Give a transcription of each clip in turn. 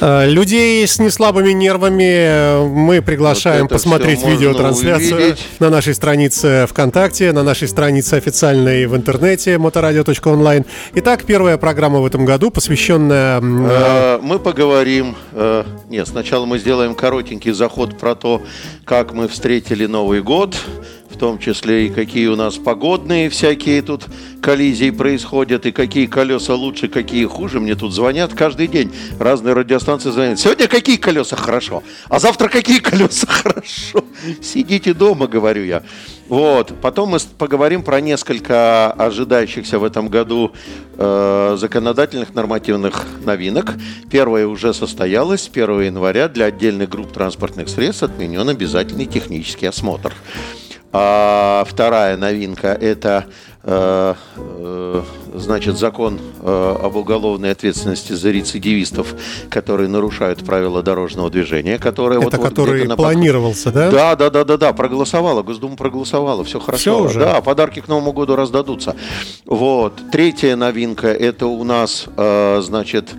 Э, людей с неслабыми нервами э, мы приглашаем вот посмотреть видеотрансляцию увидеть. на нашей странице ВКонтакте, на нашей странице официальной в интернете моторадио.онлайн. Итак, первая программа в этом году, посвященная... Э, мы поговорим... Нет, сначала мы сделаем коротенький заход про то, как мы встретили Новый год в том числе и какие у нас погодные всякие тут коллизии происходят, и какие колеса лучше, какие хуже. Мне тут звонят каждый день, разные радиостанции звонят. Сегодня какие колеса хорошо, а завтра какие колеса хорошо. Сидите дома, говорю я. Вот. Потом мы поговорим про несколько ожидающихся в этом году э, законодательных нормативных новинок. Первое уже состоялось. 1 января для отдельных групп транспортных средств отменен обязательный технический осмотр. А вторая новинка – это э, э, значит, закон э, об уголовной ответственности за рецидивистов, которые нарушают правила дорожного движения, которые это вот, который вот планировался, да? Да, да, да, да, да, проголосовала, Госдума проголосовала, все хорошо. Все уже? Да, подарки к Новому году раздадутся. Вот. Третья новинка – это у нас, значит,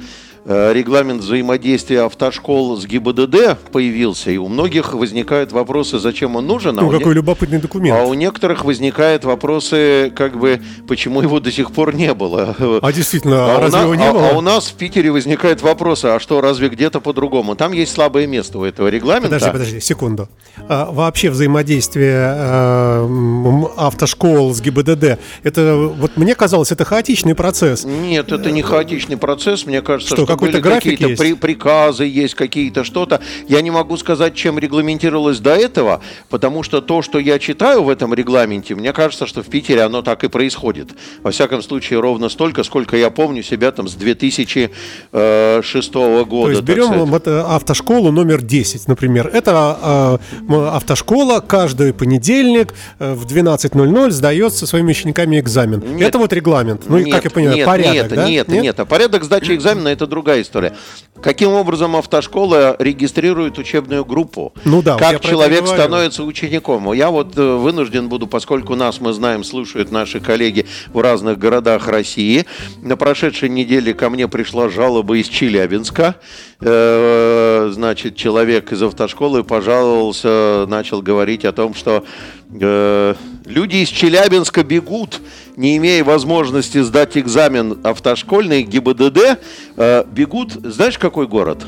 регламент взаимодействия автошкол с ГИБДД появился, и у многих возникают вопросы, зачем он нужен. А ну, какой не... любопытный документ. А у некоторых возникают вопросы, как бы, почему его до сих пор не было. А действительно, а разве на... его не а, было? А у нас в Питере возникают вопросы, а что, разве где-то по-другому? Там есть слабое место у этого регламента. Подожди, подожди, секунду. А, вообще взаимодействие а, автошкол с ГИБДД, это, вот мне казалось, это хаотичный процесс. Нет, это не хаотичный процесс, мне кажется, что, что какой-то график какие-то при, приказы есть, какие-то что-то. Я не могу сказать, чем регламентировалось до этого, потому что то, что я читаю в этом регламенте, мне кажется, что в Питере оно так и происходит. Во всяком случае, ровно столько, сколько я помню себя там с 2006 года. То есть берем вот э, автошколу номер 10, например. Это э, автошкола каждый понедельник э, в 12.00 сдает со своими учениками экзамен. Нет, это вот регламент. Ну, нет, как я понимаю, нет, порядок, нет, да? Нет, нет, нет. А порядок сдачи экзамена это другая история история. Каким образом автошкола регистрирует учебную группу? Ну да, как человек становится учеником? Я вот э, вынужден буду, поскольку нас, мы знаем, слушают наши коллеги в разных городах России. На прошедшей неделе ко мне пришла жалоба из Челябинска. Э, значит, человек из автошколы пожаловался, начал говорить о том, что э, люди из Челябинска бегут, не имея возможности сдать экзамен автошкольный ГИБДД, э, бегут, знаешь, какой город?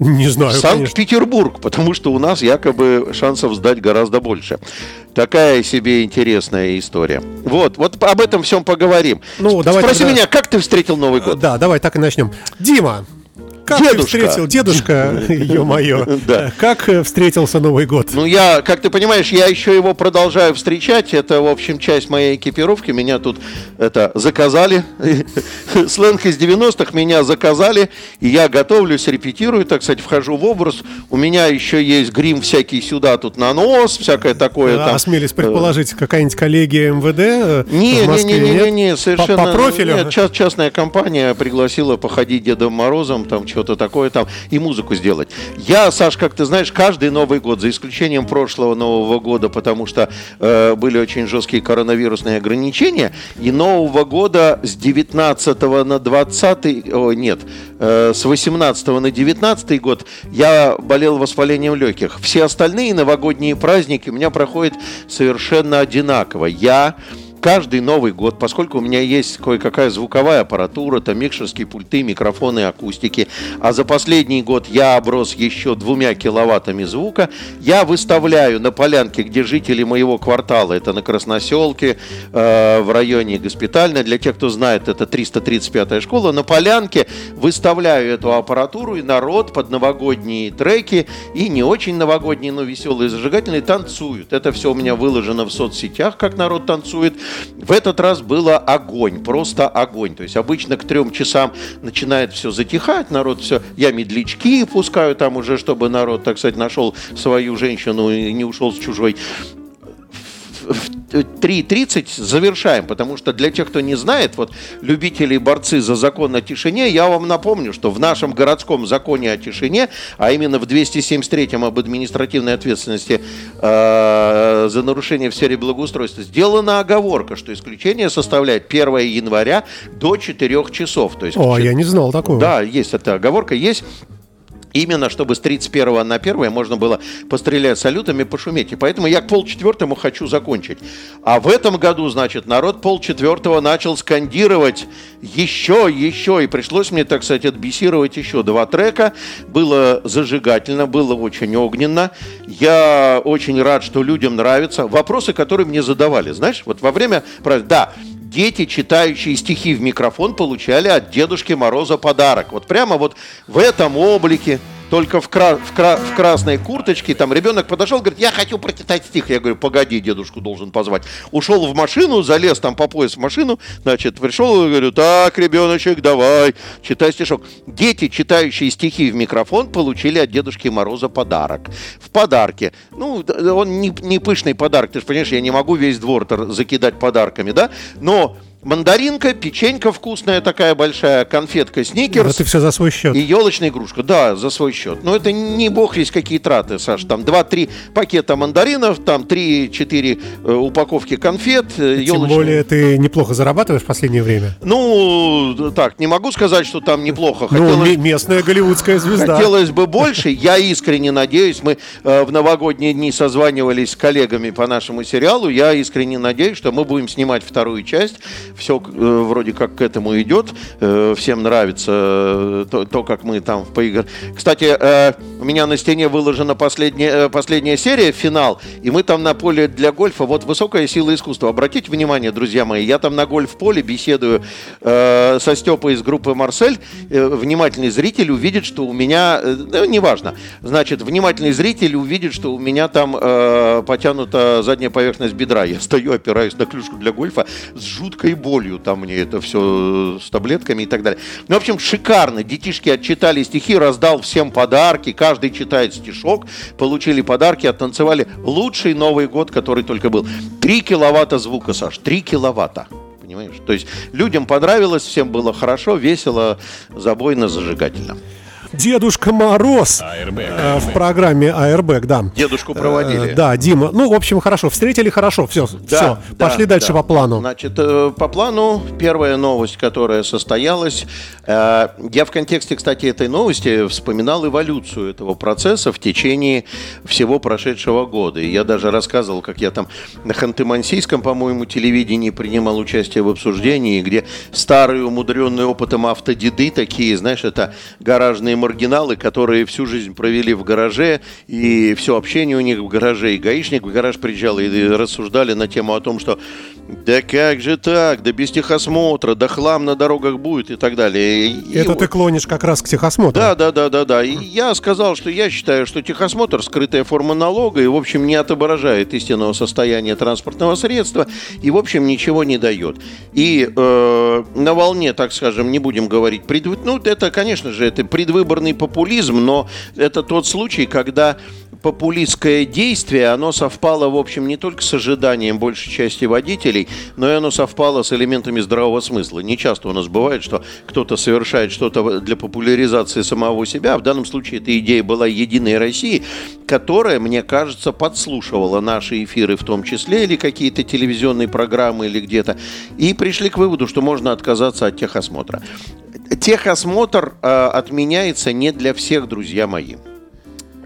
Не знаю. Санкт-Петербург, потому что у нас якобы шансов сдать гораздо больше. Такая себе интересная история. Вот, вот об этом всем поговорим. Ну, давай Спроси тогда... меня, как ты встретил Новый год? Да, давай так и начнем. Дима, как дедушка. ты встретил, дедушка, ё-моё, да. как э, встретился Новый год? Ну, я, как ты понимаешь, я еще его продолжаю встречать. Это, в общем, часть моей экипировки. Меня тут это заказали. Сленг из 90-х меня заказали. И я готовлюсь, репетирую, так сказать, вхожу в образ. У меня еще есть грим всякий сюда, тут на нос, всякое такое. А, там. Осмелись предположить, какая-нибудь коллегия МВД э, не, не, не, не, не, совершенно. По, по профилю? Нет, частная компания пригласила походить Дедом Морозом, там что-то такое там, и музыку сделать. Я, Саш, как ты знаешь, каждый Новый год, за исключением прошлого Нового года, потому что э, были очень жесткие коронавирусные ограничения, и Нового года с 19 на 20, о, нет, э, с 18 на 19 год я болел воспалением легких. Все остальные новогодние праздники у меня проходят совершенно одинаково. Я каждый Новый год, поскольку у меня есть кое-какая звуковая аппаратура, там микшерские пульты, микрофоны, акустики, а за последний год я оброс еще двумя киловаттами звука, я выставляю на полянке, где жители моего квартала, это на Красноселке, э, в районе Госпитальной, для тех, кто знает, это 335-я школа, на полянке выставляю эту аппаратуру, и народ под новогодние треки и не очень новогодние, но веселые, зажигательные танцуют. Это все у меня выложено в соцсетях, как народ танцует. В этот раз было огонь, просто огонь. То есть обычно к трем часам начинает все затихать, народ все, я медлячки пускаю там уже, чтобы народ, так сказать, нашел свою женщину и не ушел с чужой в 3.30 завершаем, потому что для тех, кто не знает, вот любители борцы за закон о тишине, я вам напомню, что в нашем городском законе о тишине, а именно в 273-м об административной ответственности э, за нарушение в сфере благоустройства, сделана оговорка, что исключение составляет 1 января до 4 часов. То есть, О, 4... я не знал такого. Да, есть эта оговорка, есть Именно, чтобы с 31 на 1 можно было пострелять салютами, пошуметь. И поэтому я к полчетвертому хочу закончить. А в этом году, значит, народ полчетвертого начал скандировать еще, еще. И пришлось мне, так сказать, отбесировать еще два трека. Было зажигательно, было очень огненно. Я очень рад, что людям нравится. Вопросы, которые мне задавали. Знаешь, вот во время... Да, дети, читающие стихи в микрофон, получали от Дедушки Мороза подарок. Вот прямо вот в этом облике, только в, кра- в, кра- в красной курточке. Там ребенок подошел, говорит, я хочу прочитать стих. Я говорю, погоди, дедушку должен позвать. Ушел в машину, залез там по пояс в машину, значит, пришел и говорю, так, ребеночек, давай, читай стишок. Дети, читающие стихи в микрофон, получили от Дедушки Мороза подарок. В подарке. Ну, он не, не пышный подарок, ты же понимаешь, я не могу весь двор закидать подарками, да? Но мандаринка, печенька вкусная такая большая, конфетка сникерс. Это все за свой счет. И елочная игрушка, да, за свой счет. Но это не бог есть какие траты, Саш. Там 2-3 пакета мандаринов, там 3-4 э, упаковки конфет. Э, Тем елочные. более ты неплохо зарабатываешь в последнее время. Ну, так, не могу сказать, что там неплохо. Ну, Хотелось... Ну, местная голливудская звезда. Хотелось бы больше. Я искренне надеюсь, мы э, в новогодние дни созванивались с коллегами по нашему сериалу. Я искренне надеюсь, что мы будем снимать вторую часть все э, вроде как к этому идет, э, всем нравится э, то, то как мы там поиграем. Кстати, у меня на стене выложена последняя, последняя серия, финал, и мы там на поле для гольфа, вот высокая сила искусства. Обратите внимание, друзья мои, я там на гольф-поле беседую со Степой из группы «Марсель». Внимательный зритель увидит, что у меня, да, неважно, значит, внимательный зритель увидит, что у меня там э, потянута задняя поверхность бедра. Я стою, опираюсь на клюшку для гольфа с жуткой болью, там мне это все с таблетками и так далее. Ну, в общем, шикарно. Детишки отчитали стихи, раздал всем подарки, каждый читает стишок, получили подарки, оттанцевали лучший Новый год, который только был. Три киловатта звука, Саш, три киловатта понимаешь? То есть людям понравилось, всем было хорошо, весело, забойно, зажигательно. Дедушка Мороз э, в программе Airbag, да. Дедушку проводили. Э, да, Дима. Ну, в общем, хорошо. Встретили хорошо. Все, да, все. Да, Пошли дальше да. по плану. Значит, э, по плану первая новость, которая состоялась. Э, я в контексте, кстати, этой новости вспоминал эволюцию этого процесса в течение всего прошедшего года. И я даже рассказывал, как я там на Ханты-Мансийском, по-моему, телевидении принимал участие в обсуждении, где старые, умудренные опытом автодеды, такие, знаешь, это гаражные маргиналы, которые всю жизнь провели в гараже, и все общение у них в гараже, и гаишник в гараж приезжал, и рассуждали на тему о том, что да как же так, да без техосмотра, да хлам на дорогах будет и так далее. И, Это и... ты клонишь как раз к техосмотру. Да, да, да, да, да. И я сказал, что я считаю, что техосмотр скрытая форма налога и, в общем, не отображает истинного состояния транспортного средства и, в общем, ничего не дает. И э, на волне, так скажем, не будем говорить, пред... ну, это, конечно же, это предвыборный популизм, но это тот случай, когда популистское действие, оно совпало, в общем, не только с ожиданием большей части водителей, но и оно совпало с элементами здравого смысла. Не часто у нас бывает, что кто-то совершает что-то для популяризации самого себя. В данном случае эта идея была «Единой России», которая, мне кажется, подслушивала наши эфиры в том числе, или какие-то телевизионные программы, или где-то, и пришли к выводу, что можно отказаться от техосмотра. Техосмотр э, отменяется не для всех, друзья мои.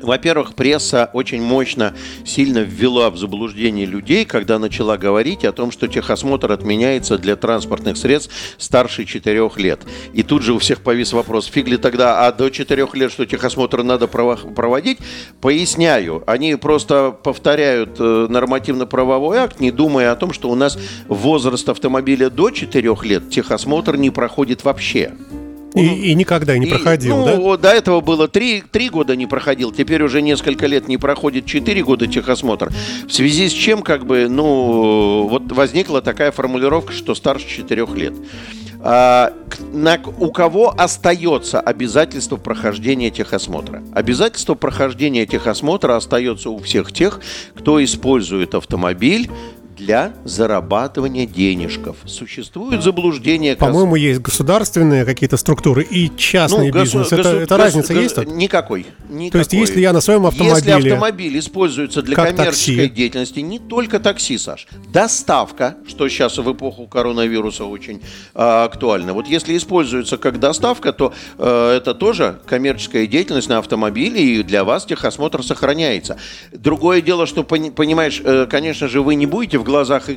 Во-первых, пресса очень мощно, сильно ввела в заблуждение людей, когда начала говорить о том, что техосмотр отменяется для транспортных средств старше 4 лет. И тут же у всех повис вопрос, фиг ли тогда, а до 4 лет, что техосмотр надо проводить? Поясняю, они просто повторяют э, нормативно-правовой акт, не думая о том, что у нас возраст автомобиля до 4 лет техосмотр не проходит вообще. И, и никогда не и, проходил, ну, да? До этого было три, три года не проходил, теперь уже несколько лет не проходит четыре года техосмотр. В связи с чем, как бы, ну, вот возникла такая формулировка, что старше четырех лет. А, на, у кого остается обязательство прохождения техосмотра? Обязательство прохождения техосмотра остается у всех тех, кто использует автомобиль для зарабатывания денежков. Существует заблуждение. По-моему, есть государственные какие-то структуры и частный ну, бизнес. Госу- это, госу- это разница госу- есть тут? Никакой, никакой. То есть, если я на своем автомобиле... Если автомобиль используется для коммерческой такси. деятельности, не только такси, Саш. Доставка, что сейчас в эпоху коронавируса очень э, актуально. Вот если используется как доставка, то э, это тоже коммерческая деятельность на автомобиле, и для вас техосмотр сохраняется. Другое дело, что, понимаешь, э, конечно же, вы не будете в глазах э,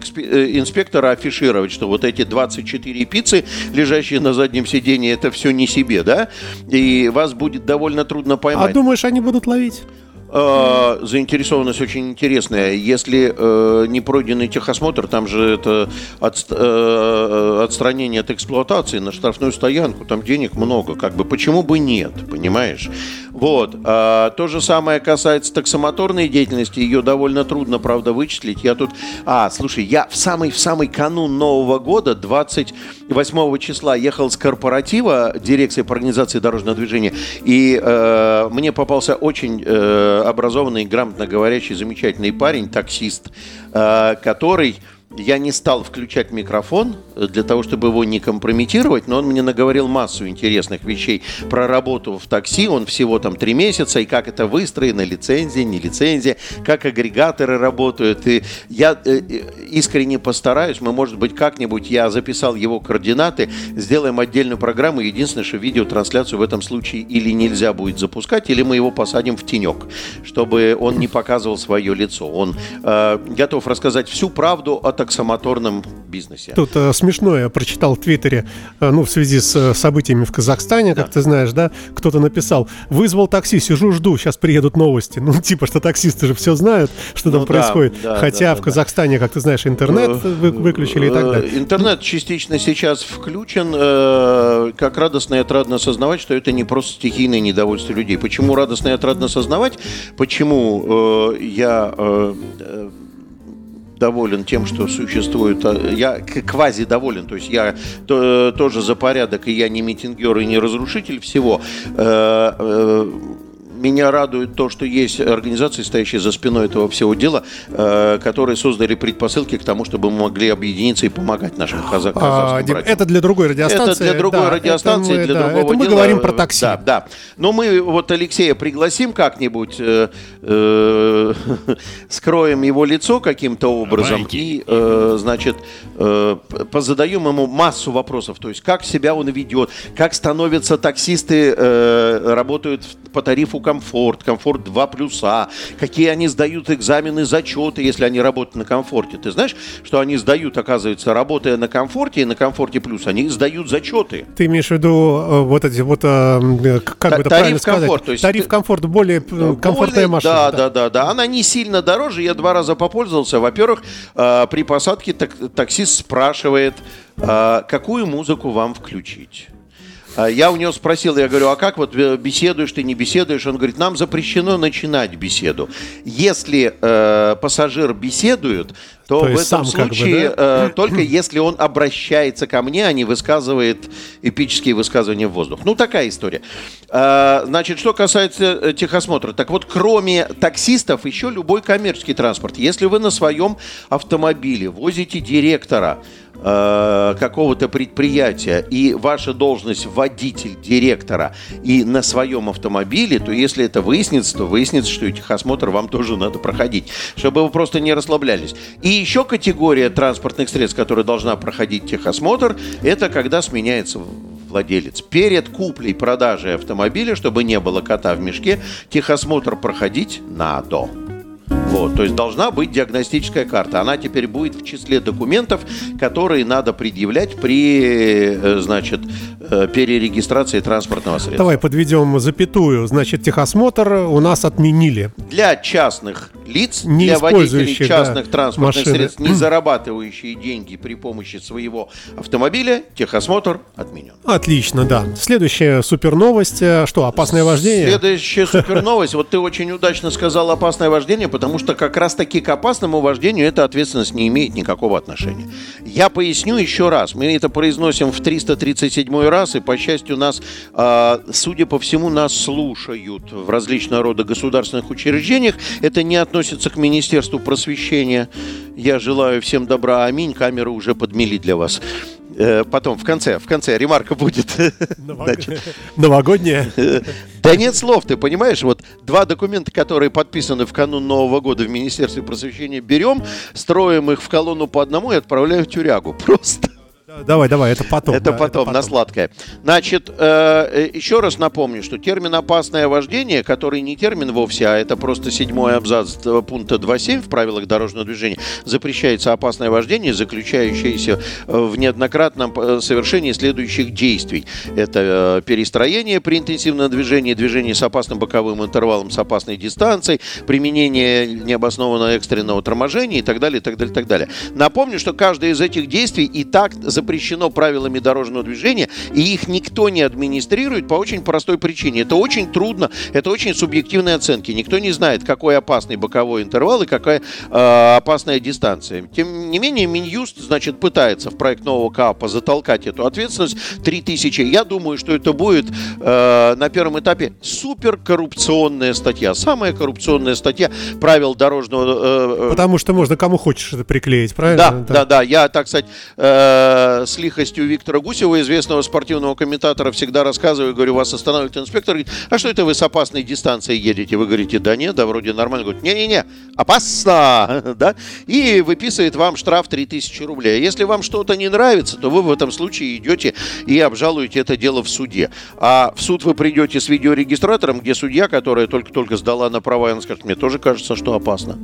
инспектора афишировать, что вот эти 24 пиццы, лежащие на заднем сидении, это все не себе, да? И вас будет довольно трудно поймать. А думаешь, они будут ловить? Э, заинтересованность очень интересная. Если э, не пройденный техосмотр, там же это от, э, отстранение от эксплуатации на штрафную стоянку, там денег много. Как бы почему бы нет, понимаешь? Вот. А, то же самое касается таксомоторной деятельности. Ее довольно трудно, правда, вычислить. Я тут... А, слушай, я в самый, в самый канун Нового года, 28 числа, ехал с корпоратива дирекции по организации дорожного движения, и э, мне попался очень э, образованный, грамотно говорящий, замечательный парень, таксист, э, который я не стал включать микрофон э, для того, чтобы его не компрометировать, но он мне наговорил массу интересных вещей про работу в такси. Он всего там три месяца, и как это выстроено, лицензия, не лицензия, как агрегаторы работают. И я э, э, искренне постараюсь, мы, может быть, как-нибудь, я записал его координаты, сделаем отдельную программу. Единственное, что видеотрансляцию в этом случае или нельзя будет запускать, или мы его посадим в тенек, чтобы он не показывал свое лицо. Он э, готов рассказать всю правду о таксомоторном бизнесе. Тут э, смешно, я прочитал в Твиттере, э, ну, в связи с э, событиями в Казахстане, как да. ты знаешь, да, кто-то написал, вызвал такси, сижу, жду, сейчас приедут новости. Ну, типа, что таксисты же все знают, что ну, там да, происходит. Да, Хотя да, в Казахстане, как ты знаешь, интернет э, вы, выключили и так далее. Э, интернет частично сейчас включен. Э, как радостно и отрадно осознавать, что это не просто стихийное недовольство людей. Почему радостно и отрадно осознавать? Почему я доволен тем, что существует. А, я квази доволен, то есть я то, тоже за порядок, и я не митингер и не разрушитель всего. Меня радует то, что есть организации, стоящие за спиной этого всего дела, э, которые создали предпосылки к тому, чтобы мы могли объединиться и помогать нашим казахам. А, это для другой радиостанции. Это для другой да, радиостанции, мы, для да, другого это мы дела. говорим про такси. Да, да. Но мы вот Алексея пригласим как-нибудь, э, э, скроем его лицо каким-то образом Давайте. и, э, значит, э, позадаем ему массу вопросов. То есть, как себя он ведет, как становятся таксисты, э, работают по тарифу комфорт, комфорт 2 плюса, какие они сдают экзамены, зачеты, если они работают на комфорте. Ты знаешь, что они сдают, оказывается, работая на комфорте и на комфорте плюс, они сдают зачеты. Ты имеешь в виду э, вот эти вот, э, как бы это правильно комфорт, сказать? То есть тариф комфорт, более э, более, комфортная машина. Да, да, да, да. Она не сильно дороже, я два раза попользовался. Во-первых, при посадке таксист спрашивает, какую музыку вам включить. А я у него спросил, я говорю, а как вот э, беседуешь ты, не беседуешь? Он говорит, нам запрещено начинать беседу. Если э, пассажир беседует, то, то в этом случае как бы, да? э, только если он обращается ко мне, а не высказывает эпические высказывания в воздух. Ну, такая история. Э, значит, что касается э, техосмотра. Так вот, кроме таксистов, еще любой коммерческий транспорт. Если вы на своем автомобиле возите директора, Э, какого-то предприятия и ваша должность водитель директора и на своем автомобиле, то если это выяснится, то выяснится, что техосмотр вам тоже надо проходить, чтобы вы просто не расслаблялись. И еще категория транспортных средств, которая должна проходить техосмотр, это когда сменяется владелец. Перед куплей продажей автомобиля, чтобы не было кота в мешке, техосмотр проходить надо. Вот, то есть должна быть диагностическая карта. Она теперь будет в числе документов, которые надо предъявлять при, э, значит, э, перерегистрации транспортного средства. Давай подведем запятую. Значит, техосмотр у нас отменили. Для частных лиц, не для водителей частных да, транспортных машины. средств, не зарабатывающие деньги при помощи своего автомобиля, техосмотр отменен. Отлично, да. Следующая супер новость. Э, что, опасное вождение? Следующая супер новость. Вот ты очень удачно сказал опасное вождение, потому что как раз-таки к опасному вождению эта ответственность не имеет никакого отношения. Я поясню еще раз. Мы это произносим в 337 раз, и, по счастью, нас, а, судя по всему, нас слушают в различного рода государственных учреждениях. Это не от относится к Министерству просвещения. Я желаю всем добра. Аминь. Камеры уже подмели для вас. Э, потом, в конце, в конце ремарка будет. Новогодняя? Да нет слов, ты понимаешь? Вот два документа, которые подписаны в канун Нового года в Министерстве просвещения, берем, строим их в колонну по одному и отправляем в тюрягу. Просто. Давай, давай, это потом. Это, да, потом, это потом, на сладкое. Значит, э, э, еще раз напомню, что термин «опасное вождение», который не термин вовсе, а это просто седьмой абзац пункта 2.7 в правилах дорожного движения, запрещается опасное вождение, заключающееся в неоднократном э, совершении следующих действий. Это э, перестроение при интенсивном движении, движение с опасным боковым интервалом, с опасной дистанцией, применение необоснованного экстренного торможения и так далее, и так далее, и так далее. Напомню, что каждое из этих действий и так запрещено правилами дорожного движения, и их никто не администрирует по очень простой причине. Это очень трудно, это очень субъективные оценки. Никто не знает, какой опасный боковой интервал и какая э, опасная дистанция. Тем не менее, Минюст, значит, пытается в проект нового КАПа затолкать эту ответственность 3000. Я думаю, что это будет э, на первом этапе суперкоррупционная статья. Самая коррупционная статья правил дорожного... Э, Потому что можно кому хочешь это приклеить, правильно? Да, да, да. да. Я, так сказать, э, с лихостью Виктора Гусева, известного спортивного комментатора, всегда рассказываю, говорю, вас останавливает инспектор, говорит, а что это вы с опасной дистанции едете? Вы говорите, да нет, да вроде нормально. Говорит, не-не-не, опасно, да? И выписывает вам штраф 3000 рублей. Если вам что-то не нравится, то вы в этом случае идете и обжалуете это дело в суде. А в суд вы придете с видеорегистратором, где судья, которая только-только сдала на права, она скажет, мне тоже кажется, что опасно.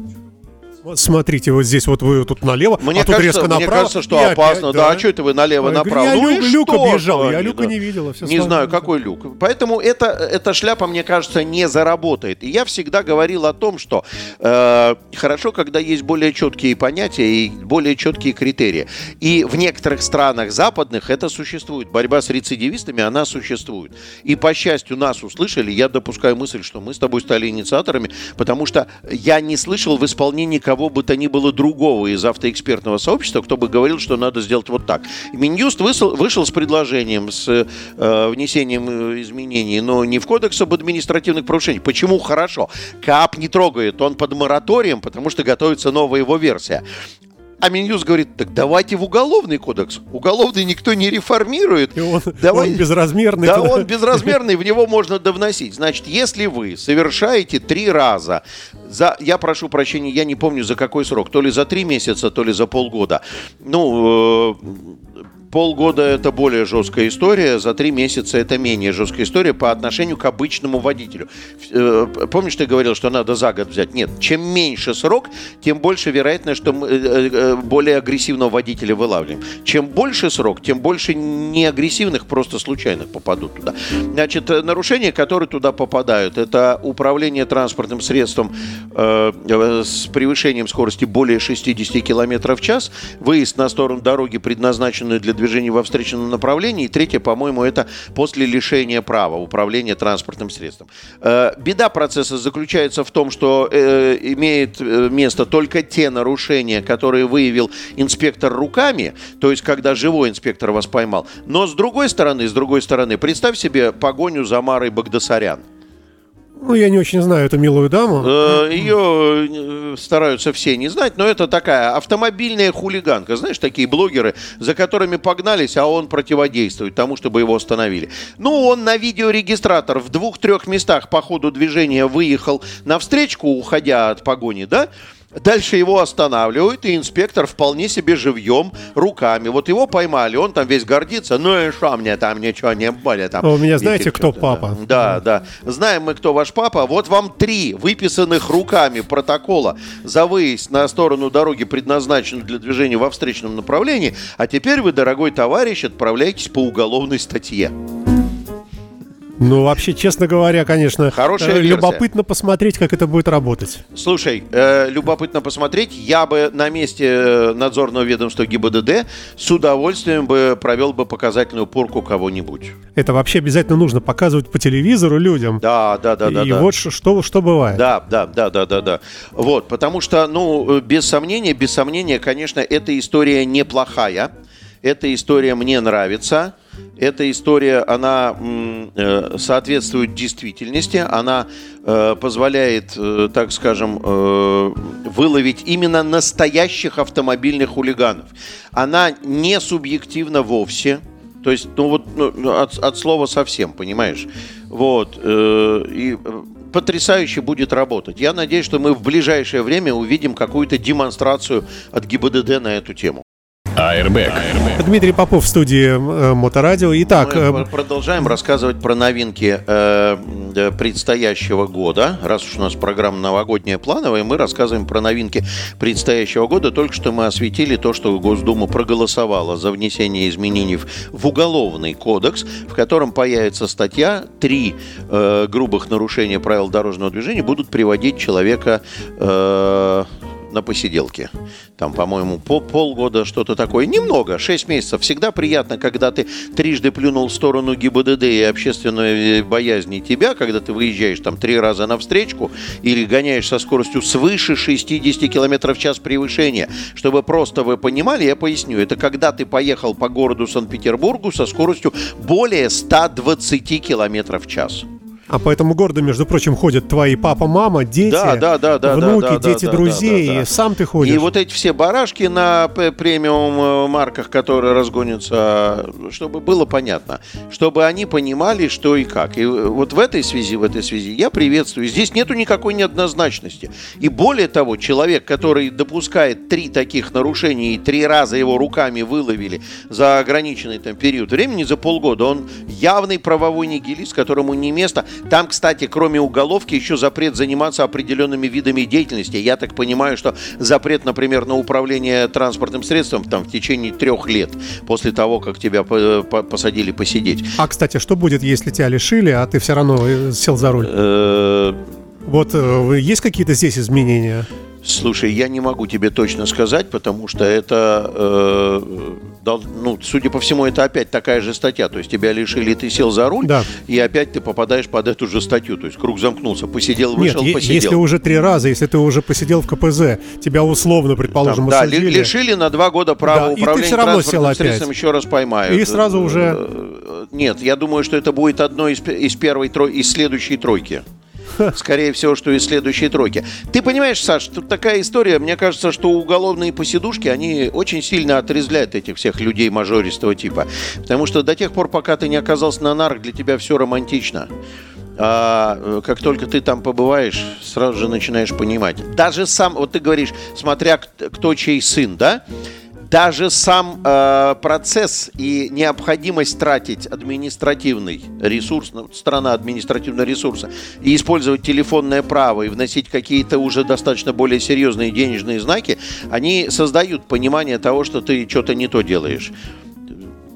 Вот смотрите, вот здесь вот вы тут налево, мне а тут кажется, резко направо. Мне кажется, что опасно. Опять, да. да, а что это вы налево-направо? Я ну люк, люк объезжал, я люка да. не видела. не знаю, какой люк. Поэтому это, эта шляпа, мне кажется, не заработает. И я всегда говорил о том, что э, хорошо, когда есть более четкие понятия и более четкие критерии. И в некоторых странах западных это существует. Борьба с рецидивистами, она существует. И, по счастью, нас услышали. Я допускаю мысль, что мы с тобой стали инициаторами, потому что я не слышал в исполнении кого кого бы то ни было другого из автоэкспертного сообщества, кто бы говорил, что надо сделать вот так. Минюст вышел, вышел с предложением, с э, внесением э, изменений, но не в кодекс об административных правонарушениях. Почему хорошо? КАП не трогает, он под мораторием, потому что готовится новая его версия. А Минюс говорит, так давайте в уголовный кодекс. Уголовный никто не реформирует. И он, Давай... он безразмерный. Да, туда. он безразмерный, в него можно довносить. Значит, если вы совершаете три раза, за, я прошу прощения, я не помню за какой срок, то ли за три месяца, то ли за полгода, ну, э, полгода это более жесткая история, за три месяца это менее жесткая история по отношению к обычному водителю. Э, помнишь, ты говорил, что надо за год взять? Нет, чем меньше срок, тем больше вероятность, что мы э, э, более агрессивного водителя вылавливаем. Чем больше срок, тем больше неагрессивных, просто случайных попадут туда. Значит, нарушения, которые туда попадают, это управление транспортным средством с превышением скорости более 60 км в час, выезд на сторону дороги, предназначенную для движения во встречном направлении. И третье, по-моему, это после лишения права управления транспортным средством. Э, беда процесса заключается в том, что э, имеет э, место только те нарушения, которые выявил инспектор руками, то есть когда живой инспектор вас поймал. Но с другой стороны, с другой стороны, представь себе погоню за Марой Багдасарян. Ну, я не очень знаю эту милую даму. Э, Ее э, стараются все не знать, но это такая автомобильная хулиганка. Знаешь, такие блогеры, за которыми погнались, а он противодействует тому, чтобы его остановили. Ну, он на видеорегистратор в двух-трех местах по ходу движения выехал на встречку, уходя от погони, да? Дальше его останавливают, и инспектор вполне себе живьем, руками. Вот его поймали, он там весь гордится. Ну и что мне там ничего не будет. Там, а у меня знаете, кто папа? Да, да. Знаем мы, кто ваш папа. Вот вам три выписанных руками протокола за выезд на сторону дороги, предназначенную для движения во встречном направлении. А теперь вы, дорогой товарищ, отправляетесь по уголовной статье. Ну, вообще, честно говоря, конечно, Хорошая э, любопытно посмотреть, как это будет работать. Слушай, э, любопытно посмотреть. Я бы на месте э, надзорного ведомства ГИБДД с удовольствием бы провел бы показательную порку кого-нибудь. Это вообще обязательно нужно показывать по телевизору людям. Да, да, да, И да. И вот да. что, что бывает. Да, да, да, да, да, да. Вот, потому что, ну, без сомнения, без сомнения, конечно, эта история неплохая. Эта история мне нравится. Эта история, она э, соответствует действительности, она э, позволяет, э, так скажем, выловить именно настоящих автомобильных хулиганов. Она не субъективна вовсе, то есть, ну вот ну, от, от слова совсем, понимаешь? Вот. И потрясающе будет работать. Я надеюсь, что мы в ближайшее время увидим какую-то демонстрацию от ГИБДД на эту тему. Airbag. Дмитрий Попов в студии э, Моторадио. Итак, мы э, продолжаем рассказывать про новинки э, предстоящего года. Раз уж у нас программа новогодняя плановая, мы рассказываем про новинки предстоящего года. Только что мы осветили то, что Госдума проголосовала за внесение изменений в, в уголовный кодекс, в котором появится статья три э, грубых нарушения правил дорожного движения будут приводить человека э, на посиделке. Там, по-моему, по полгода, что-то такое. Немного, 6 месяцев. Всегда приятно, когда ты трижды плюнул в сторону ГИБДД и общественной боязни тебя, когда ты выезжаешь там три раза на встречку или гоняешь со скоростью свыше 60 км в час превышения. Чтобы просто вы понимали, я поясню. Это когда ты поехал по городу Санкт-Петербургу со скоростью более 120 км в час. А по этому городу, между прочим, ходят твои папа, мама, дети, да, да, да, да, внуки, да, да, дети да, друзей. Да, да, да. Сам ты ходишь. И вот эти все барашки на премиум э, марках, которые разгонятся, чтобы было понятно, чтобы они понимали, что и как. И вот в этой связи, в этой связи я приветствую. Здесь нету никакой неоднозначности. И более того, человек, который допускает три таких нарушения и три раза его руками выловили за ограниченный там период времени, за полгода, он явный правовой нигилист, которому не место там, кстати, кроме уголовки, еще запрет заниматься определенными видами деятельности. Я так понимаю, что запрет, например, на управление транспортным средством там в течение трех лет после того, как тебя посадили посидеть. А, кстати, что будет, если тебя лишили, а ты все равно э, сел за руль? Э, вот э, есть какие-то здесь изменения? Слушай, я не могу тебе точно сказать, потому что это, э, дол, ну, судя по всему, это опять такая же статья. То есть тебя лишили, ты сел за руль, да. и опять ты попадаешь под эту же статью. То есть круг замкнулся. Посидел, вышел, Нет, посидел. если уже три раза, если ты уже посидел в КПЗ, тебя условно, предположим, Там, Да, осудили. лишили на два года права да, управления и ты все равно сел средством, еще раз поймают. И сразу уже... Э, нет, я думаю, что это будет одно из, из первой, из следующей тройки. Скорее всего, что и следующей тройки. Ты понимаешь, Саш, тут такая история. Мне кажется, что уголовные посидушки, они очень сильно отрезвляют этих всех людей мажористого типа. Потому что до тех пор, пока ты не оказался на нарк, для тебя все романтично. А э, как только ты там побываешь, сразу же начинаешь понимать. Даже сам, вот ты говоришь, смотря кто чей сын, да? Даже сам э, процесс и необходимость тратить административный ресурс, ну, страна административного ресурса, и использовать телефонное право и вносить какие-то уже достаточно более серьезные денежные знаки, они создают понимание того, что ты что-то не то делаешь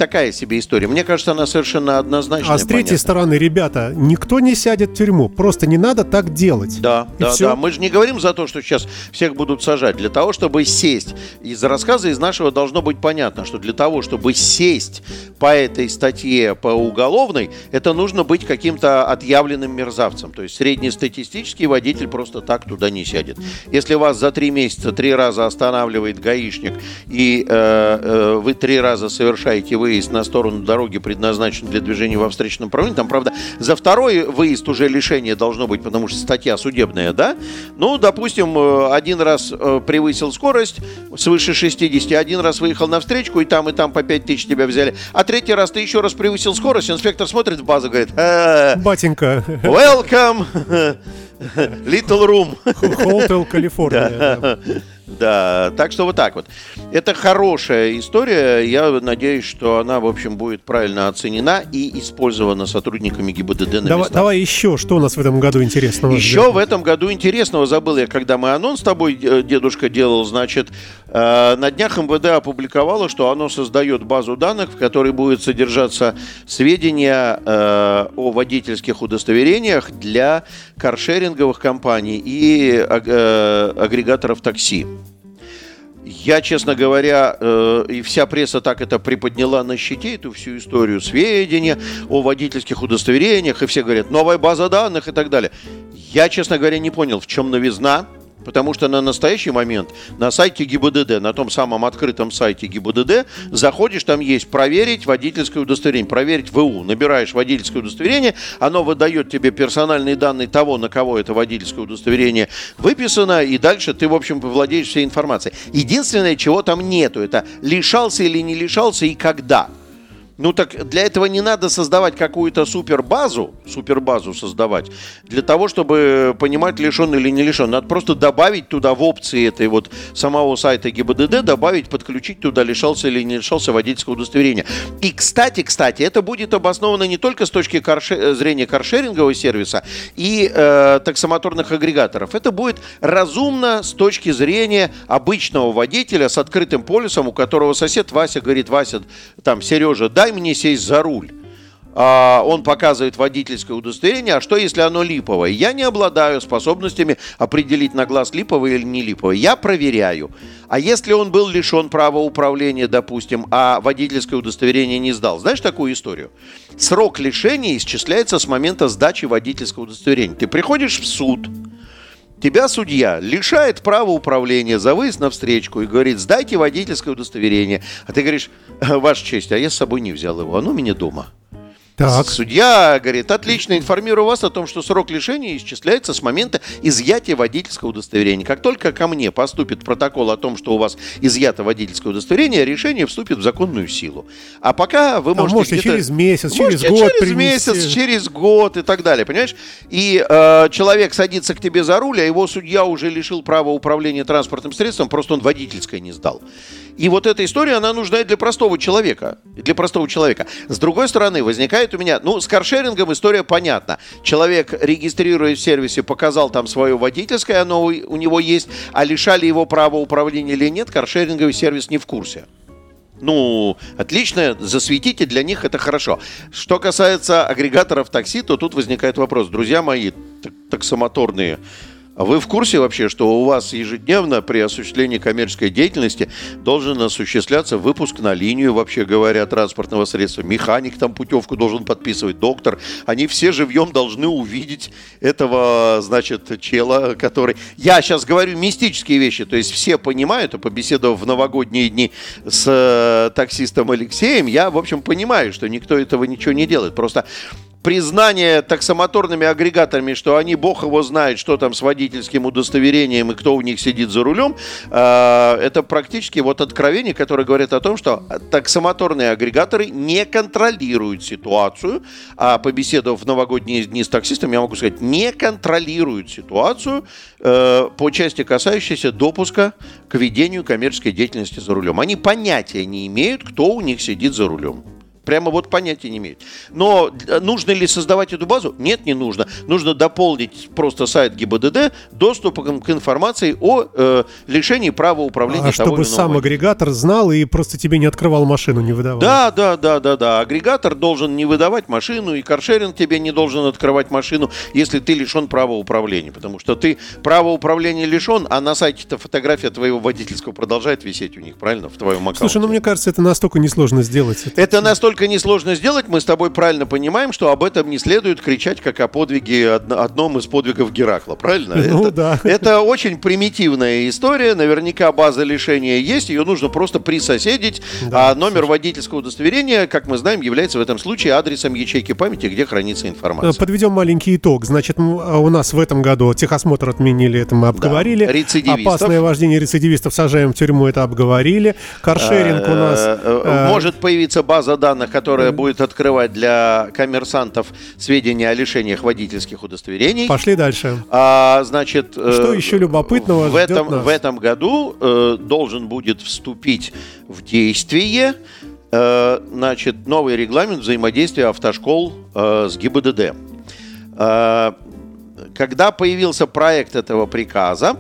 такая себе история. Мне кажется, она совершенно однозначная. А с третьей понятно. стороны, ребята, никто не сядет в тюрьму. Просто не надо так делать. Да, И да, все. да. Мы же не говорим за то, что сейчас всех будут сажать. Для того, чтобы сесть. Из рассказа из нашего должно быть понятно, что для того, чтобы сесть по этой статье по уголовной, это нужно быть каким-то отъявленным мерзавцем. То есть среднестатистический водитель просто так туда не сядет. Если вас за три месяца три раза останавливает гаишник, и э, э, вы три раза совершаете вы выезд на сторону дороги предназначен для движения во встречном направлении. Там, правда, за второй выезд уже лишение должно быть, потому что статья судебная, да? Ну, допустим, э, один раз э, превысил скорость свыше 60, один раз выехал на встречку, и там, и там по 5 тысяч тебя взяли. А третий раз ты еще раз превысил скорость, инспектор смотрит в базу, говорит... «Э, Батенька. Welcome, Little Room. Hotel California. Да, так что вот так вот. Это хорошая история. Я надеюсь, что она, в общем, будет правильно оценена и использована сотрудниками ГИБДД на давай, местах. Давай еще, что у нас в этом году интересного? Еще в этом году интересного забыл я, когда мы анонс с тобой, э, дедушка, делал, значит, э, на днях МВД опубликовало, что оно создает базу данных, в которой будет содержаться сведения э, о водительских удостоверениях для каршеринговых компаний и агрегаторов такси. Я, честно говоря, э, и вся пресса так это приподняла на щите, эту всю историю сведения о водительских удостоверениях, и все говорят, новая база данных и так далее. Я, честно говоря, не понял, в чем новизна, Потому что на настоящий момент на сайте ГИБДД, на том самом открытом сайте ГИБДД, заходишь, там есть проверить водительское удостоверение, проверить ВУ. Набираешь водительское удостоверение, оно выдает тебе персональные данные того, на кого это водительское удостоверение выписано, и дальше ты, в общем, владеешь всей информацией. Единственное, чего там нету, это лишался или не лишался и когда. Ну так для этого не надо создавать какую-то супербазу, супербазу создавать, для того, чтобы понимать, лишен или не лишен. Надо просто добавить туда в опции этой вот самого сайта ГИБДД, добавить, подключить туда, лишался или не лишался водительского удостоверения. И, кстати, кстати, это будет обосновано не только с точки карше- зрения каршерингового сервиса и э, таксомоторных агрегаторов. Это будет разумно с точки зрения обычного водителя с открытым полюсом, у которого сосед Вася говорит, Вася, там, Сережа, дай дай мне сесть за руль. А, он показывает водительское удостоверение, а что если оно липовое? Я не обладаю способностями определить на глаз липовое или не липовое. Я проверяю. А если он был лишен права управления, допустим, а водительское удостоверение не сдал? Знаешь такую историю? Срок лишения исчисляется с момента сдачи водительского удостоверения. Ты приходишь в суд, тебя судья лишает права управления за выезд на встречку и говорит, сдайте водительское удостоверение. А ты говоришь, ваша честь, а я с собой не взял его, оно у меня дома. Так. Судья говорит, отлично, информирую вас о том, что срок лишения исчисляется с момента изъятия водительского удостоверения. Как только ко мне поступит протокол о том, что у вас изъято водительское удостоверение, решение вступит в законную силу. А пока вы можете... А можете через месяц, через год через принести. месяц, через год и так далее, понимаешь? И э, человек садится к тебе за руль, а его судья уже лишил права управления транспортным средством, просто он водительское не сдал. И вот эта история, она нужна и для простого человека. Для простого человека. С другой стороны, возникает у меня... Ну, с каршерингом история понятна. Человек, регистрируясь в сервисе, показал там свое водительское, оно у него есть, а лишали его права управления или нет, каршеринговый сервис не в курсе. Ну, отлично, засветите, для них это хорошо. Что касается агрегаторов такси, то тут возникает вопрос. Друзья мои, таксомоторные, а вы в курсе вообще, что у вас ежедневно при осуществлении коммерческой деятельности должен осуществляться выпуск на линию, вообще говоря, транспортного средства? Механик там путевку должен подписывать, доктор. Они все живьем должны увидеть этого, значит, чела, который... Я сейчас говорю мистические вещи, то есть все понимают, а побеседовав в новогодние дни с э, таксистом Алексеем, я, в общем, понимаю, что никто этого ничего не делает. Просто признание таксомоторными агрегаторами, что они, бог его знает, что там с водительским удостоверением и кто у них сидит за рулем, э, это практически вот откровение, которое говорит о том, что таксомоторные агрегаторы не контролируют ситуацию, а побеседовав в новогодние дни с таксистом, я могу сказать, не контролируют ситуацию э, по части касающейся допуска к ведению коммерческой деятельности за рулем. Они понятия не имеют, кто у них сидит за рулем. Прямо вот понятия не имеют. Но э, нужно ли создавать эту базу? Нет, не нужно. Нужно дополнить просто сайт ГИБДД доступом к информации о э, лишении права управления. А чтобы сам агрегатор знал и просто тебе не открывал машину, не выдавал. Да, да, да, да, да. Агрегатор должен не выдавать машину, и каршеринг тебе не должен открывать машину, если ты лишен права управления. Потому что ты право управления лишен, а на сайте-то фотография твоего водительского продолжает висеть у них, правильно? В твоем аккаунте. Слушай, ну мне кажется, это настолько несложно сделать. Это настолько настолько несложно сделать, мы с тобой правильно понимаем, что об этом не следует кричать, как о подвиге, одном из подвигов Геракла, правильно? Ну, это, да. это очень примитивная история, наверняка база лишения есть, ее нужно просто присоседить, да, а номер водительского удостоверения, как мы знаем, является в этом случае адресом ячейки памяти, где хранится информация. Подведем маленький итог. Значит, а у нас в этом году техосмотр отменили, это мы обговорили. Да, рецидивистов. Опасное вождение рецидивистов сажаем в тюрьму, это обговорили. Каршеринг у нас... Э, э, может появиться база данных данных, которая будет открывать для коммерсантов сведения о лишениях водительских удостоверений. Пошли дальше. А, значит, э, что еще любопытного в этом, нас? в этом году э, должен будет вступить в действие э, значит, новый регламент взаимодействия автошкол э, с ГИБДД. Э, когда появился проект этого приказа,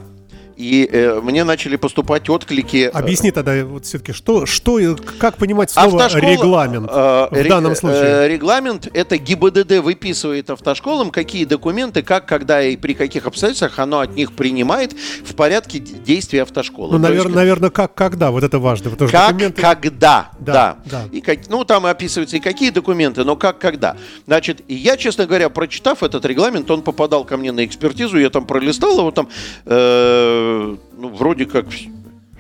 и э, мне начали поступать отклики. Э, Объясни тогда вот все-таки, что, что, как понимать слово автошкола, регламент э, в данном случае? Э, регламент – это ГИБДД выписывает автошколам, какие документы, как, когда и при каких обстоятельствах оно от них принимает в порядке действия автошколы. Ну, наверное, есть, наверное, как, когда, вот это важно. Потому что как, документы... когда, да. да. да. И как, ну, там описываются и какие документы, но как, когда. Значит, и я, честно говоря, прочитав этот регламент, он попадал ко мне на экспертизу, я там пролистал его, там, э, ну, вроде как,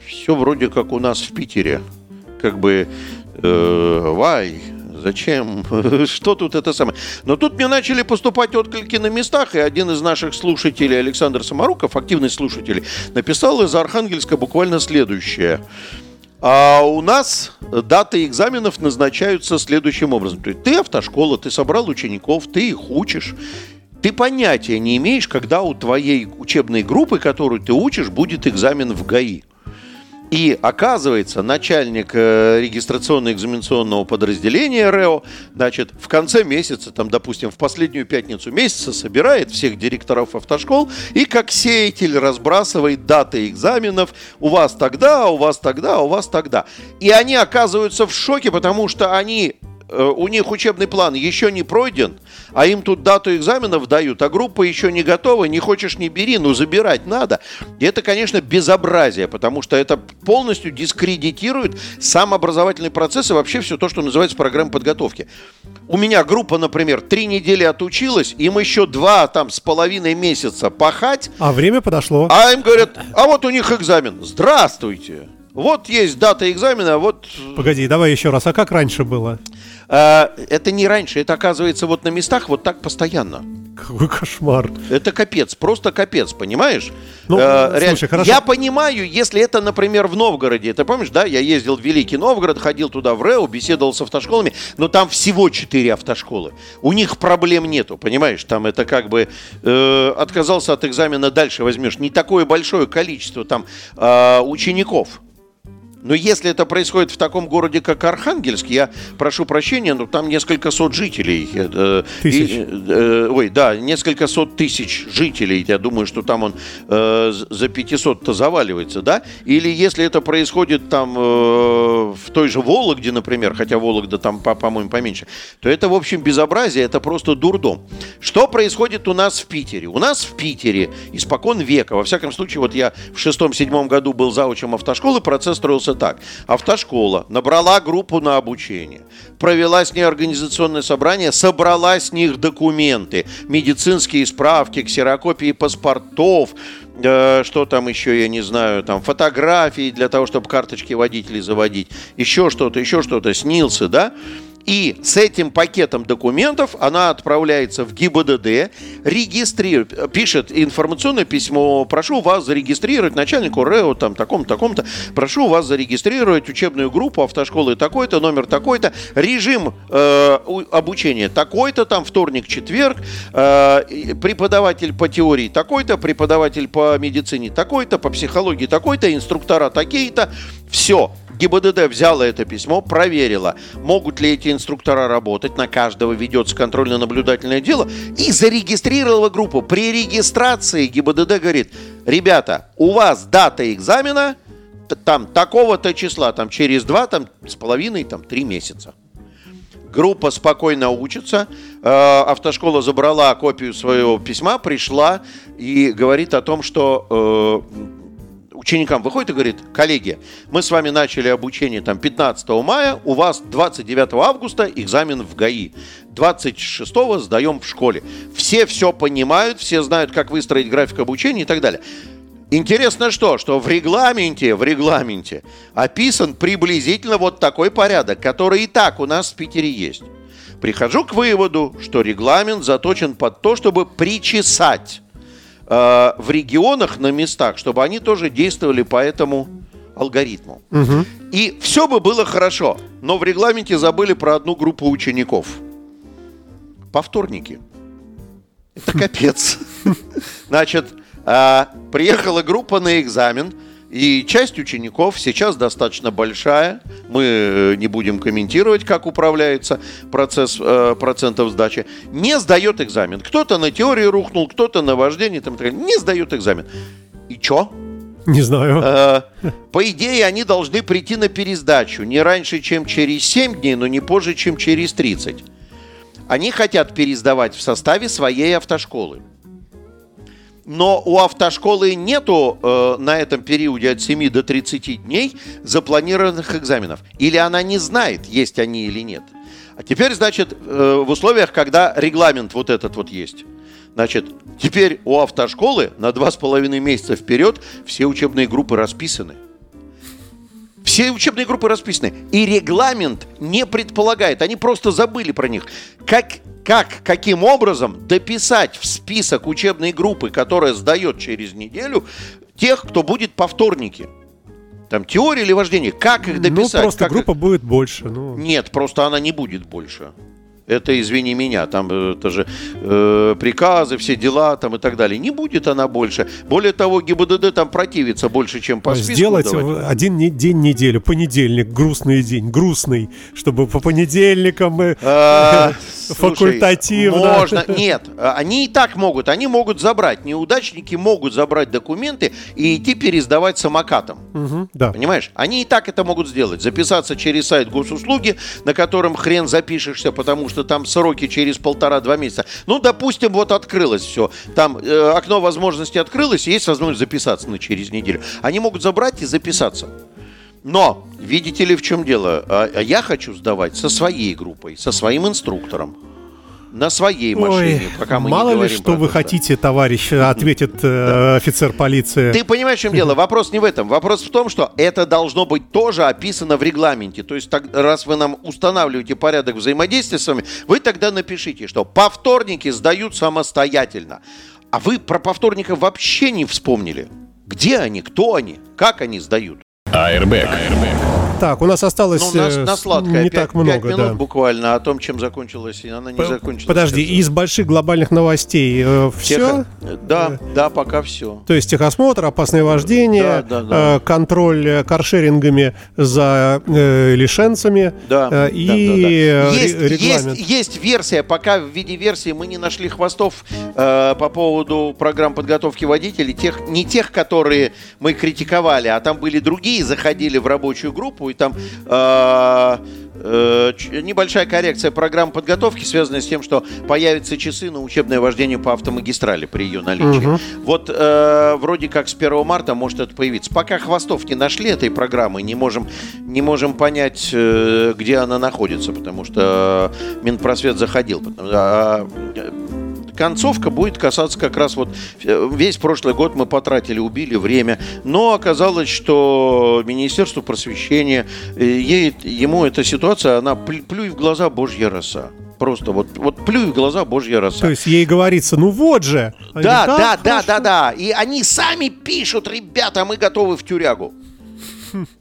все вроде как у нас в Питере. Как бы, э, вай, Зачем? Что тут это самое? Но тут мне начали поступать отклики на местах, и один из наших слушателей, Александр Самаруков, активный слушатель, написал из Архангельска буквально следующее. А у нас даты экзаменов назначаются следующим образом. Ты автошкола, ты собрал учеников, ты их учишь. Ты понятия не имеешь, когда у твоей учебной группы, которую ты учишь, будет экзамен в ГАИ. И оказывается, начальник э, регистрационно-экзаменационного подразделения РЭО, значит, в конце месяца, там, допустим, в последнюю пятницу месяца собирает всех директоров автошкол и как сеятель разбрасывает даты экзаменов. У вас тогда, у вас тогда, у вас тогда. И они оказываются в шоке, потому что они у них учебный план еще не пройден, а им тут дату экзаменов дают, а группа еще не готова, не хочешь не бери, ну забирать надо. И это, конечно, безобразие, потому что это полностью дискредитирует сам образовательный процесс и вообще все то, что называется программа подготовки. У меня группа, например, три недели отучилась, им еще два там с половиной месяца пахать. А время подошло. А им говорят, а вот у них экзамен. Здравствуйте. Вот есть дата экзамена, вот... Погоди, давай еще раз, а как раньше было? А, это не раньше, это оказывается вот на местах вот так постоянно. Какой кошмар. Это капец, просто капец, понимаешь? Ну, а, слушай, хорошо. Я понимаю, если это, например, в Новгороде. Ты помнишь, да? Я ездил в Великий Новгород, ходил туда в РЭО, беседовал с автошколами, но там всего четыре автошколы. У них проблем нету, понимаешь? Там это как бы э, отказался от экзамена, дальше возьмешь. Не такое большое количество там э, учеников. Но если это происходит в таком городе, как Архангельск, я прошу прощения, но там несколько сот жителей. Э, тысяч. И, э, ой, да, несколько сот тысяч жителей. Я думаю, что там он э, за 500-то заваливается, да? Или если это происходит там э, в той же Вологде, например, хотя Вологда там, по-моему, поменьше, то это, в общем, безобразие, это просто дурдом. Что происходит у нас в Питере? У нас в Питере испокон века, во всяком случае, вот я в шестом-седьмом году был заучем автошколы, процесс строился просто так. Автошкола набрала группу на обучение, провела с ней организационное собрание, собрала с них документы, медицинские справки, ксерокопии паспортов, э, что там еще, я не знаю, там фотографии для того, чтобы карточки водителей заводить, еще что-то, еще что-то, снился, да? И с этим пакетом документов она отправляется в ГИБДД, регистрирует, пишет информационное письмо, прошу вас зарегистрировать начальнику РЭО, там, таком таком-то, прошу вас зарегистрировать учебную группу автошколы такой-то, номер такой-то, режим э, обучения такой-то, там, вторник, четверг, э, преподаватель по теории такой-то, преподаватель по медицине такой-то, по психологии такой-то, инструктора такие-то, все, ГИБДД взяла это письмо, проверила, могут ли эти инструктора работать, на каждого ведется контрольно-наблюдательное дело, и зарегистрировала группу. При регистрации ГИБДД говорит, ребята, у вас дата экзамена там такого-то числа, там через два, там с половиной, там три месяца. Группа спокойно учится. Э, автошкола забрала копию своего письма, пришла и говорит о том, что э, ученикам выходит и говорит, коллеги, мы с вами начали обучение там 15 мая, у вас 29 августа экзамен в ГАИ, 26 сдаем в школе. Все все понимают, все знают, как выстроить график обучения и так далее. Интересно что, что в регламенте, в регламенте описан приблизительно вот такой порядок, который и так у нас в Питере есть. Прихожу к выводу, что регламент заточен под то, чтобы причесать Э, в регионах на местах, чтобы они тоже действовали по этому алгоритму. Угу. И все бы было хорошо, но в регламенте забыли про одну группу учеников. Повторники. Это капец. Значит, э, приехала группа на экзамен – и часть учеников сейчас достаточно большая. Мы э, не будем комментировать, как управляется процесс э, процентов сдачи. Не сдает экзамен. Кто-то на теории рухнул, кто-то на вождении, там, не сдает экзамен. И чё? Не знаю. Э, по идее, они должны прийти на пересдачу не раньше, чем через 7 дней, но не позже, чем через 30. Они хотят пересдавать в составе своей автошколы. Но у автошколы нету э, на этом периоде от 7 до 30 дней запланированных экзаменов. Или она не знает, есть они или нет. А теперь, значит, э, в условиях, когда регламент вот этот вот есть, значит, теперь у автошколы на два с половиной месяца вперед все учебные группы расписаны. Все учебные группы расписаны. И регламент не предполагает, они просто забыли про них. Как, как, каким образом дописать в список учебной группы, которая сдает через неделю, тех, кто будет повторники? Там теория или вождение? Как их ну, дописать? Ну, просто как группа их... будет больше. Ну... Нет, просто она не будет больше. Это, извини меня, там э, это же э, приказы, все дела там и так далее. Не будет она больше. Более того, ГИБДД там противится больше, чем по списку. Сделать давать. один не, день недели, понедельник, грустный день, грустный, чтобы по понедельникам мы а, факультативно. Можно, нет, они и так могут, они могут забрать, неудачники могут забрать документы и идти пересдавать самокатом. Угу, да. Понимаешь? Они и так это могут сделать. Записаться через сайт госуслуги, на котором хрен запишешься, потому что что там сроки через полтора-два месяца. Ну, допустим, вот открылось все. Там э, окно возможности открылось, и есть возможность записаться на через неделю. Они могут забрать и записаться. Но, видите ли, в чем дело? А, а я хочу сдавать со своей группой, со своим инструктором на своей машине, Ой, пока мы мало не ли, что вы хотите, товарищ, ответит э, офицер полиции. Ты понимаешь, в чем дело? Вопрос не в этом. Вопрос в том, что это должно быть тоже описано в регламенте. То есть, так, раз вы нам устанавливаете порядок взаимодействия с вами, вы тогда напишите, что повторники сдают самостоятельно. А вы про повторников вообще не вспомнили. Где они, кто они, как они сдают? Airbag. Airbag. Так, у нас осталось ну, на, на сладкое, не 5, так много. 5 минут да. буквально о том, чем закончилась, и она не П- закончилась. Подожди, из больших глобальных новостей э, все? Да, э, да, пока все. То есть техосмотр, опасное вождение, да, да, да. Э, контроль э, каршерингами за э, лишенцами да, э, и да, да, да. Есть, регламент. Есть, есть версия, пока в виде версии мы не нашли хвостов э, по поводу программ подготовки водителей, тех, не тех, которые мы критиковали, а там были другие, заходили в рабочую группу и там э, э, небольшая коррекция программы подготовки, связанная с тем, что появятся часы на учебное вождение по автомагистрали при ее наличии. Угу. Вот э, вроде как с 1 марта может это появиться. Пока хвостов не нашли этой программы, не можем, не можем понять, э, где она находится, потому что Минпросвет заходил. А, концовка будет касаться как раз вот э, весь прошлый год мы потратили, убили время, но оказалось, что Министерство просвещения, э, ей, ему эта ситуация, она плюй в глаза Божья роса. Просто вот, вот плюй в глаза Божья роса. То есть ей говорится, ну вот же. Да, да, да, да, да. И они сами пишут, ребята, мы готовы в тюрягу.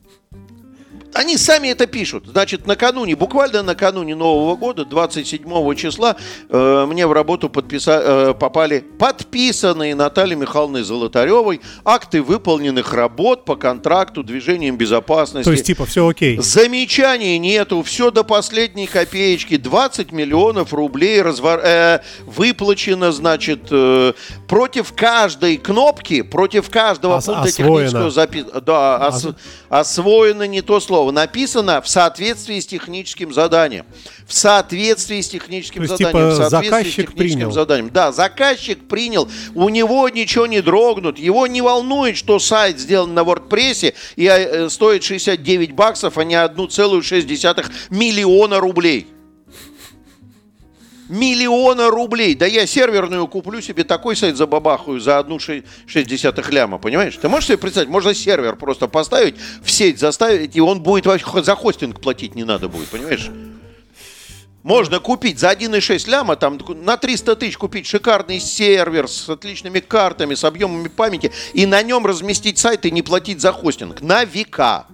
Они сами это пишут. Значит, накануне, буквально накануне Нового года, 27 числа, э, мне в работу подписа, э, попали подписанные Натальей Михайловной Золотаревой акты выполненных работ по контракту движением безопасности. То есть, типа, все окей. Замечаний нету, все до последней копеечки. 20 миллионов рублей развор, э, выплачено, значит, э, против каждой кнопки, против каждого Ос- пункта технического записи. Да, ос- освоено не то слово слово написано в соответствии с техническим заданием. В соответствии с техническим То есть, заданием. Типа, в соответствии заказчик с техническим принял. заданием. Да, заказчик принял, у него ничего не дрогнут, его не волнует, что сайт сделан на WordPress и э, стоит 69 баксов, а не 1,6 миллиона рублей миллиона рублей. Да я серверную куплю себе такой сайт за бабахую за одну 6 ляма, понимаешь? Ты можешь себе представить, можно сервер просто поставить, в сеть заставить, и он будет за хостинг платить не надо будет, понимаешь? Можно купить за 1,6 ляма, там на 300 тысяч купить шикарный сервер с отличными картами, с объемами памяти, и на нем разместить сайт и не платить за хостинг на века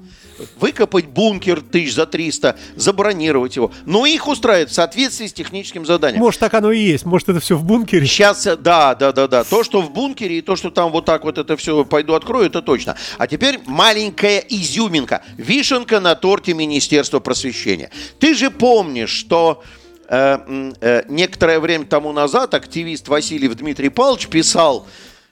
выкопать бункер тысяч за 300, забронировать его. Но их устраивает в соответствии с техническим заданием. Может, так оно и есть. Может, это все в бункере? Сейчас, да, да, да, да. То, что в бункере, и то, что там вот так вот это все пойду открою, это точно. А теперь маленькая изюминка. Вишенка на торте Министерства просвещения. Ты же помнишь, что э, э, некоторое время тому назад активист Васильев Дмитрий Павлович писал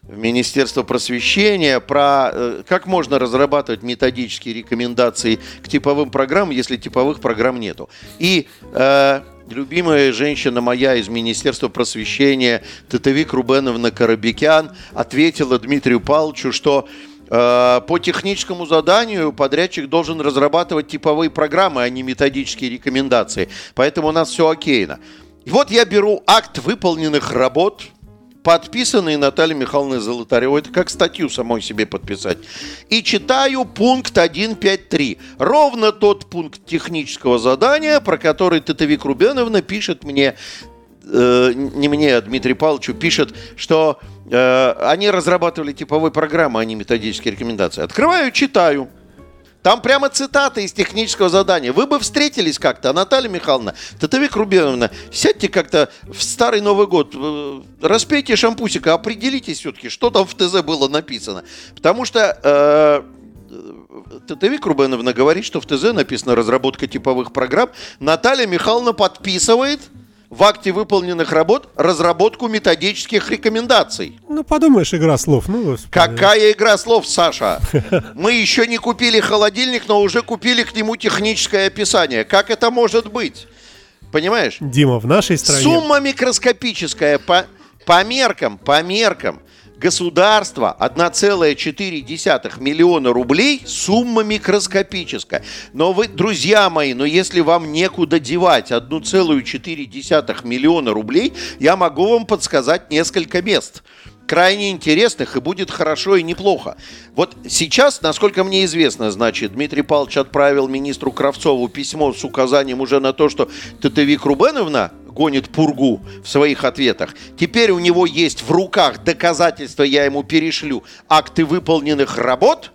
в Министерство просвещения про э, как можно разрабатывать методические рекомендации к типовым программам, если типовых программ нету. И э, любимая женщина моя из Министерства просвещения Татевик Рубеновна Карабекян ответила Дмитрию Павловичу, что э, по техническому заданию подрядчик должен разрабатывать типовые программы, а не методические рекомендации. Поэтому у нас все окейно. И вот я беру акт выполненных работ – подписанный Натальей Михайловной Золотаревой. Это как статью самой себе подписать. И читаю пункт 1.5.3. Ровно тот пункт технического задания, про который Татовик Рубеновна пишет мне, э, не мне, а Дмитрию Павловичу, пишет, что э, они разрабатывали типовой программы, а не методические рекомендации. Открываю, читаю. Там прямо цитата из технического задания. Вы бы встретились как-то, Наталья Михайловна, Татовик Рубеновна, сядьте как-то в старый Новый год, э, распейте шампусика, определитесь все-таки, что там в ТЗ было написано. Потому что э, Татовик Рубеновна говорит, что в ТЗ написано разработка типовых программ. Наталья Михайловна подписывает – в акте выполненных работ разработку методических рекомендаций. Ну, подумаешь, игра слов. Ну, господи. Какая игра слов, Саша? Мы еще не купили холодильник, но уже купили к нему техническое описание. Как это может быть? Понимаешь? Дима, в нашей стране... Сумма микроскопическая по, по меркам, по меркам государства 1,4 миллиона рублей сумма микроскопическая. Но вы, друзья мои, но если вам некуда девать 1,4 миллиона рублей, я могу вам подсказать несколько мест крайне интересных, и будет хорошо и неплохо. Вот сейчас, насколько мне известно, значит, Дмитрий Павлович отправил министру Кравцову письмо с указанием уже на то, что Татевик Рубеновна гонит пургу в своих ответах. Теперь у него есть в руках доказательства, я ему перешлю, акты выполненных работ,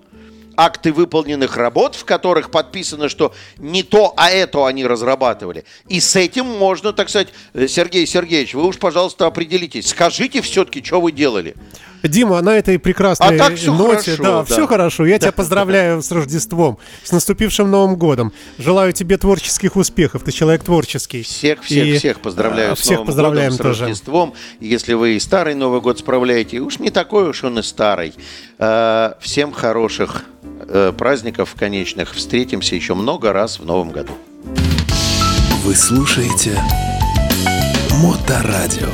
акты выполненных работ, в которых подписано, что не то, а это они разрабатывали. И с этим можно, так сказать, э, Сергей Сергеевич, вы уж, пожалуйста, определитесь, скажите все-таки, что вы делали. Дима, на этой прекрасной а так все ноте, хорошо, да, да, все хорошо. Я тебя поздравляю с Рождеством, с наступившим Новым годом. Желаю тебе творческих успехов. Ты человек творческий. Всех, всех, и, всех поздравляю всех с Новым поздравляем годом, тоже. с Рождеством. Если вы и старый Новый год справляете, уж не такой уж он и старый. Э, всем хороших э, праздников конечных. Встретимся еще много раз в Новом году. Вы слушаете Моторадио.